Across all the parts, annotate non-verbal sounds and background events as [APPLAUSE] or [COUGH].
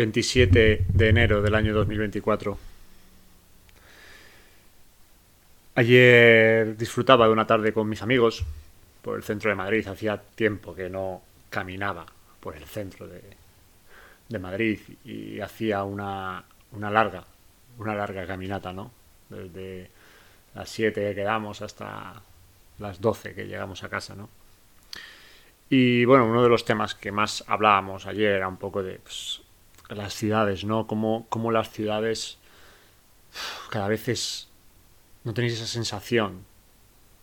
27 de enero del año 2024. Ayer disfrutaba de una tarde con mis amigos por el centro de Madrid. Hacía tiempo que no caminaba por el centro de, de Madrid y hacía una, una larga, una larga caminata, ¿no? Desde las 7 que quedamos hasta las 12 que llegamos a casa, ¿no? Y bueno, uno de los temas que más hablábamos ayer era un poco de pues, las ciudades, ¿no? Cómo, cómo las ciudades cada vez es... No tenéis esa sensación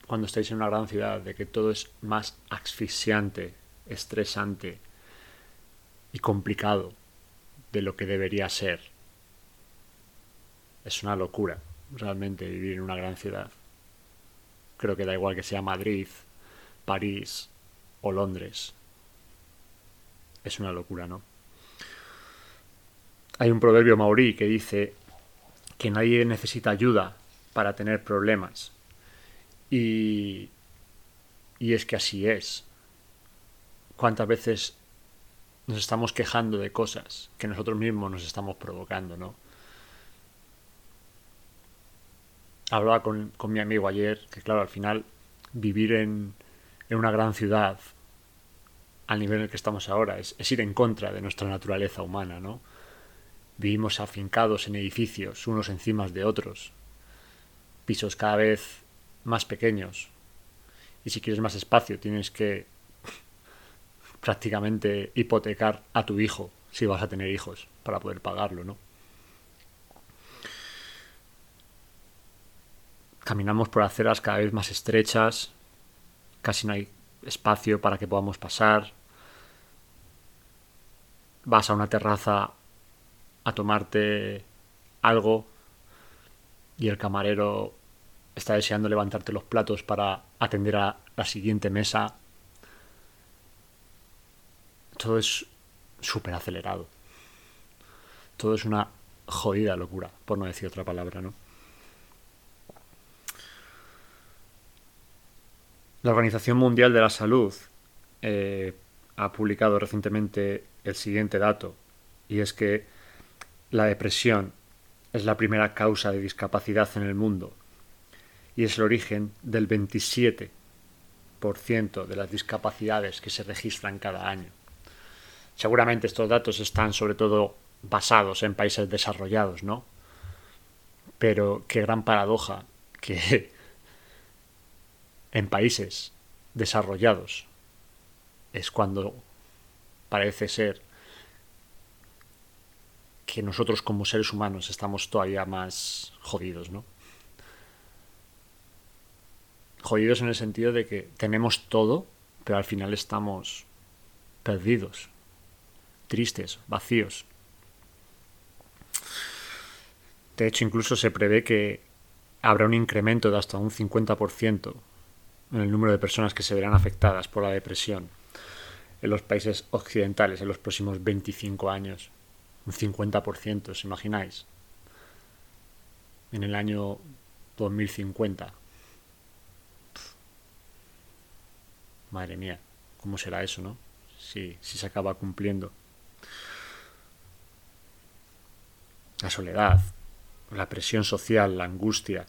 cuando estáis en una gran ciudad de que todo es más asfixiante, estresante y complicado de lo que debería ser. Es una locura realmente vivir en una gran ciudad. Creo que da igual que sea Madrid, París o Londres. Es una locura, ¿no? Hay un proverbio maorí que dice que nadie necesita ayuda para tener problemas. Y, y es que así es. ¿Cuántas veces nos estamos quejando de cosas que nosotros mismos nos estamos provocando, ¿no? Hablaba con, con mi amigo ayer que, claro, al final vivir en, en una gran ciudad al nivel en el que estamos ahora es, es ir en contra de nuestra naturaleza humana, ¿no? Vivimos afincados en edificios, unos encima de otros, pisos cada vez más pequeños. Y si quieres más espacio, tienes que [LAUGHS] prácticamente hipotecar a tu hijo, si vas a tener hijos, para poder pagarlo, ¿no? Caminamos por aceras cada vez más estrechas, casi no hay espacio para que podamos pasar. Vas a una terraza a tomarte algo y el camarero está deseando levantarte los platos para atender a la siguiente mesa. Todo es súper acelerado. Todo es una jodida locura, por no decir otra palabra, ¿no? La Organización Mundial de la Salud eh, ha publicado recientemente el siguiente dato, y es que la depresión es la primera causa de discapacidad en el mundo y es el origen del 27% de las discapacidades que se registran cada año. Seguramente estos datos están sobre todo basados en países desarrollados, ¿no? Pero qué gran paradoja que [LAUGHS] en países desarrollados es cuando parece ser que nosotros como seres humanos estamos todavía más jodidos, ¿no? Jodidos en el sentido de que tenemos todo, pero al final estamos perdidos, tristes, vacíos. De hecho, incluso se prevé que habrá un incremento de hasta un 50% en el número de personas que se verán afectadas por la depresión en los países occidentales en los próximos 25 años un 50%, ¿os imagináis? En el año 2050. Madre mía, ¿cómo será eso, no? Si, si se acaba cumpliendo. La soledad, la presión social, la angustia.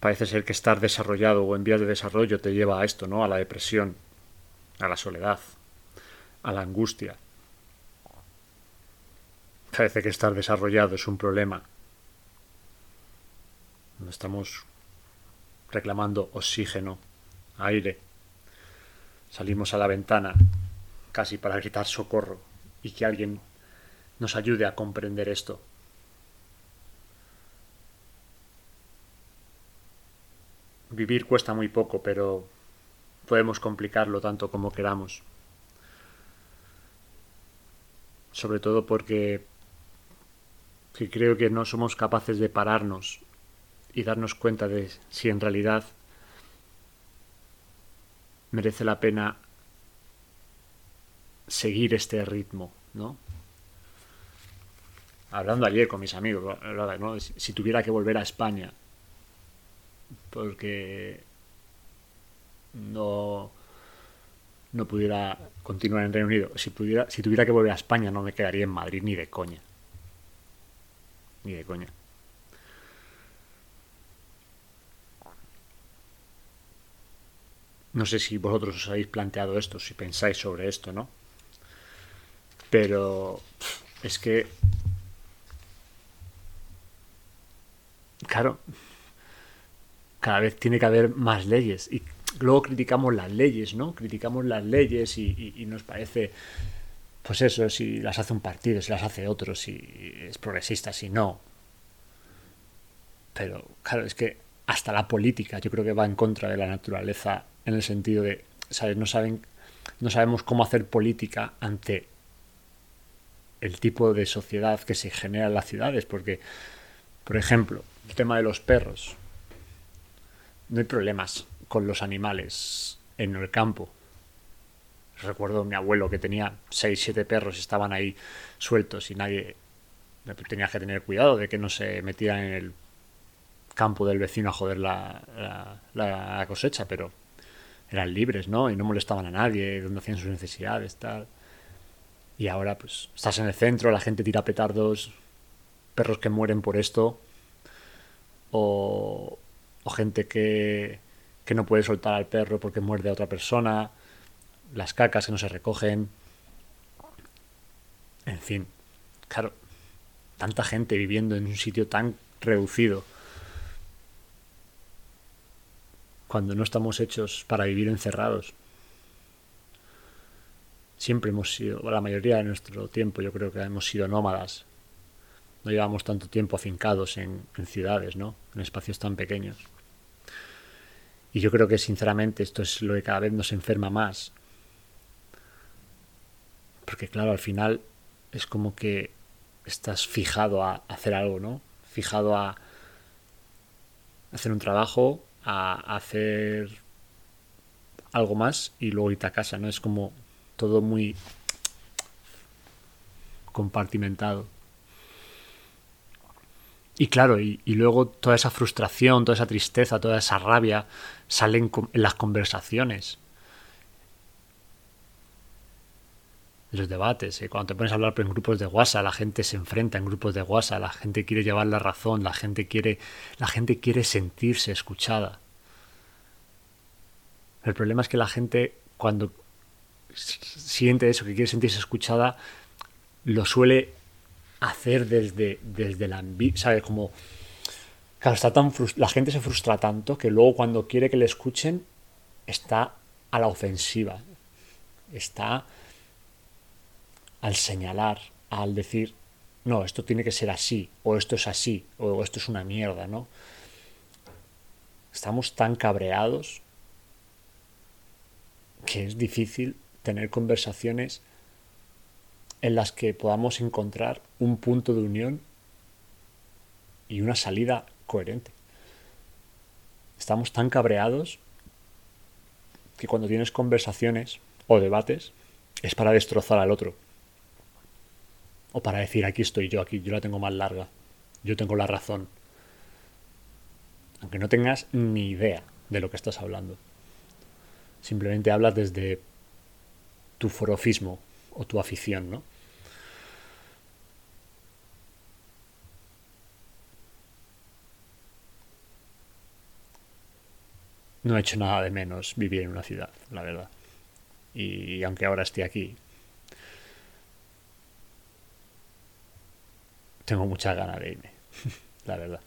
Parece ser que estar desarrollado o en vías de desarrollo te lleva a esto, ¿no? A la depresión, a la soledad, a la angustia. Parece que estar desarrollado es un problema. No estamos reclamando oxígeno, aire. Salimos a la ventana casi para gritar socorro y que alguien nos ayude a comprender esto. Vivir cuesta muy poco, pero podemos complicarlo tanto como queramos. Sobre todo porque creo que no somos capaces de pararnos y darnos cuenta de si en realidad merece la pena seguir este ritmo, ¿no? Hablando ayer con mis amigos, ¿no? si tuviera que volver a España, porque no no pudiera continuar en Reino Unido, si, pudiera, si tuviera que volver a España, no me quedaría en Madrid ni de coña. Ni de coña. No sé si vosotros os habéis planteado esto, si pensáis sobre esto, ¿no? Pero es que... Claro, cada vez tiene que haber más leyes. Y luego criticamos las leyes, ¿no? Criticamos las leyes y, nos parece, pues eso, si las hace un partido, si las hace otro, si es progresista, si no. Pero claro, es que hasta la política yo creo que va en contra de la naturaleza en el sentido de, ¿sabes? No, saben, no sabemos cómo hacer política ante el tipo de sociedad que se genera en las ciudades, porque, por ejemplo, el tema de los perros. No hay problemas con los animales en el campo. Recuerdo a mi abuelo que tenía seis, siete perros y estaban ahí sueltos y nadie tenía que tener cuidado de que no se metieran en el campo del vecino a joder la, la cosecha, pero eran libres, ¿no? Y no molestaban a nadie, donde hacían sus necesidades, tal. Y ahora, pues, estás en el centro, la gente tira petardos, perros que mueren por esto, o, o gente que, que no puede soltar al perro porque muerde a otra persona, las cacas que no se recogen. En fin, claro, tanta gente viviendo en un sitio tan reducido cuando no estamos hechos para vivir encerrados. Siempre hemos sido, la mayoría de nuestro tiempo yo creo que hemos sido nómadas. No llevamos tanto tiempo afincados en, ciudades, ¿no? En espacios tan pequeños. Y yo creo que sinceramente esto es lo que cada vez nos enferma más. Porque claro, al final es como que estás fijado a hacer algo, ¿no? Fijado a hacer un trabajo a hacer algo más y luego irte a casa, ¿no? Es como todo muy compartimentado. Y claro, y, luego toda esa frustración, toda esa tristeza, toda esa rabia salen en las conversaciones. los debates. ¿eh? Cuando te pones a hablar en grupos de WhatsApp, la gente se enfrenta en grupos de WhatsApp, la gente quiere llevar la razón, la gente quiere, la gente quiere sentirse escuchada. El problema es que la gente cuando siente eso, que quiere sentirse escuchada, lo suele hacer desde, desde la ¿sabes? Como, claro, está tan la gente se frustra tanto que luego cuando quiere que le escuchen, está a la ofensiva. Está al señalar, al decir, no, esto tiene que ser así, o esto es así, o esto es una mierda, ¿no? Estamos tan cabreados que es difícil tener conversaciones en las que podamos encontrar un punto de unión y una salida coherente. Estamos tan cabreados que cuando tienes conversaciones o debates es para destrozar al otro o para decir aquí estoy yo, aquí yo la tengo más larga, yo tengo la razón. Aunque no tengas ni idea de lo que estás hablando. Simplemente hablas desde tu forofismo o tu afición, ¿no? No he hecho nada de menos vivir en una ciudad, la verdad. Y aunque ahora esté aquí, tengo mucha ganas de irme, [LAUGHS] la verdad.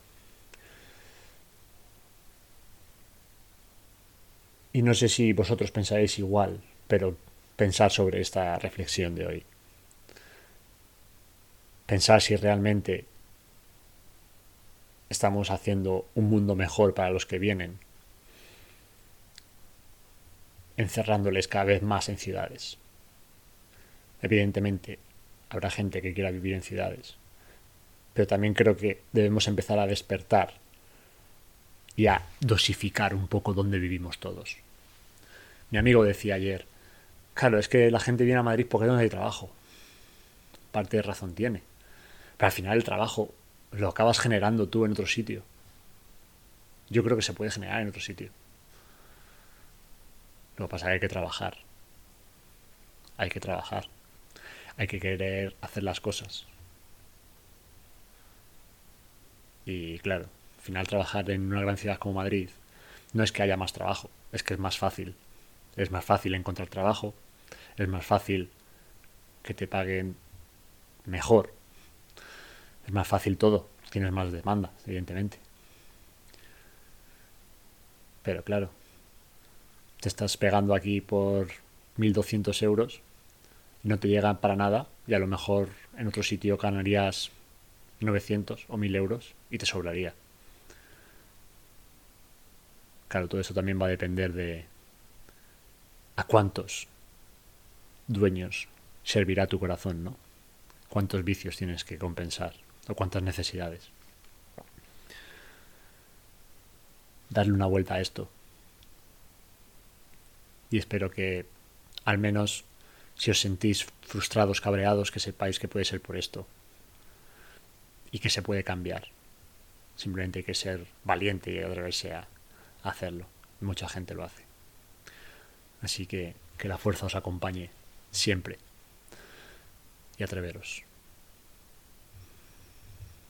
Y no sé si vosotros pensáis igual, pero pensar sobre esta reflexión de hoy. Pensar si realmente estamos haciendo un mundo mejor para los que vienen, encerrándoles cada vez más en ciudades. Evidentemente, habrá gente que quiera vivir en ciudades, pero también creo que debemos empezar a despertar y a dosificar un poco dónde vivimos todos. Mi amigo decía ayer, claro, es que la gente viene a Madrid porque no hay trabajo. Parte de razón tiene. Pero al final el trabajo lo acabas generando tú en otro sitio. Yo creo que se puede generar en otro sitio. Lo que pasa es que hay que trabajar. hay que trabajar, hay que querer hacer las cosas. Y claro, al final trabajar en una gran ciudad como Madrid no es que haya más trabajo, es que es más fácil. Es más fácil encontrar trabajo, es más fácil que te paguen mejor, es más fácil todo, tienes más demanda, evidentemente. Pero claro, te estás pegando aquí por 1.200 euros no te llegan para nada y a lo mejor en otro sitio ganarías 900 o 1.000 euros y te sobraría. Claro, todo eso también va a depender de a cuántos dueños servirá tu corazón, ¿no? Cuántos vicios tienes que compensar o cuántas necesidades. Darle una vuelta a esto. Y espero que al menos si os sentís frustrados, cabreados, que sepáis que puede ser por esto. Y que se puede cambiar. Simplemente hay que ser valiente y atreverse a, hacerlo. Mucha gente lo hace. Así que que la fuerza os acompañe siempre. Y atreveros.